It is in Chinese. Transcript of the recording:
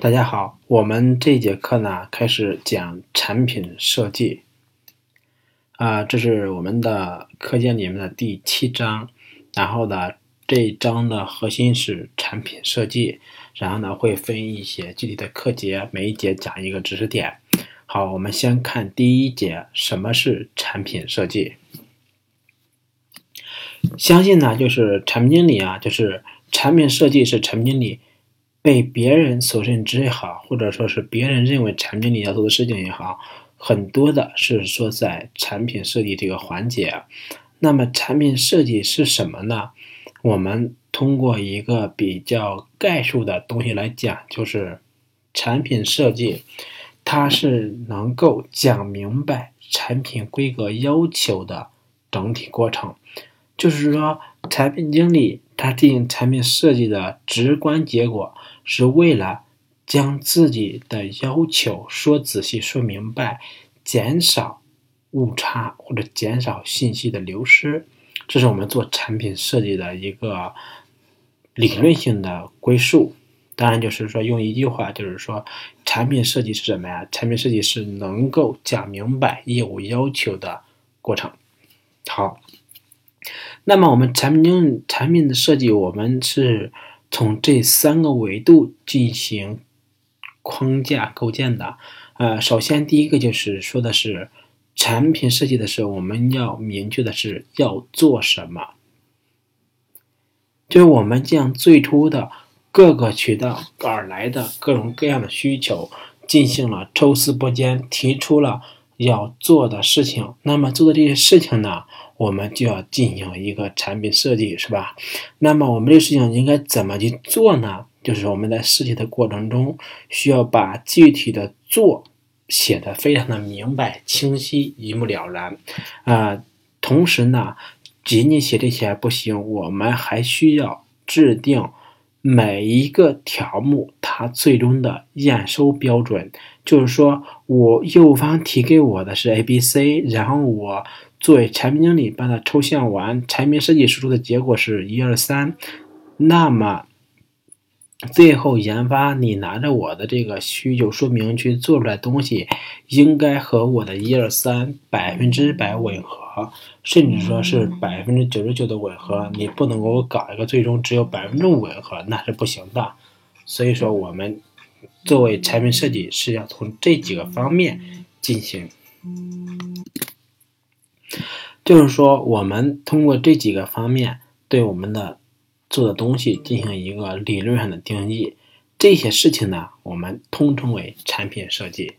大家好，我们这节课呢开始讲产品设计。啊，这是我们的课件里面的第七章。然后呢，这一章的核心是产品设计。然后呢，会分一些具体的课节，每一节讲一个知识点。好，我们先看第一节，什么是产品设计？相信呢，就是产品经理啊，就是产品设计是产品经理。被别人所认知也好，或者说是别人认为产品里要做的事情也好，很多的是说在产品设计这个环节。那么产品设计是什么呢？我们通过一个比较概述的东西来讲，就是产品设计，它是能够讲明白产品规格要求的整体过程。就是说，产品经理他进行产品设计的直观结果。是为了将自己的要求说仔细、说明白，减少误差或者减少信息的流失，这是我们做产品设计的一个理论性的归宿。当然，就是说用一句话，就是说产品设计是什么呀？产品设计是能够讲明白业务要求的过程。好，那么我们产品经产品的设计，我们是。从这三个维度进行框架构建的，呃，首先第一个就是说的是产品设计的时候，我们要明确的是要做什么，就是我们将最初的各个渠道而来的各种各样的需求进行了抽丝剥茧，提出了要做的事情。那么做的这些事情呢？我们就要进行一个产品设计，是吧？那么我们这个事情应该怎么去做呢？就是我们在设计的过程中，需要把具体的做写的非常的明白、清晰、一目了然。啊，同时呢，仅仅写这些还不行，我们还需要制定每一个条目它最终的验收标准。就是说我业务方提给我的是 A、B、C，然后我。作为产品经理，把它抽象完，产品设计输出的结果是一二三。那么最后研发，你拿着我的这个需求说明去做出来东西，应该和我的一二三百分之百吻合，甚至说是百分之九十九的吻合。你不能给我搞一个最终只有百分之五吻合，那是不行的。所以说，我们作为产品设计是要从这几个方面进行。就是说，我们通过这几个方面对我们的做的东西进行一个理论上的定义，这些事情呢，我们通称为产品设计。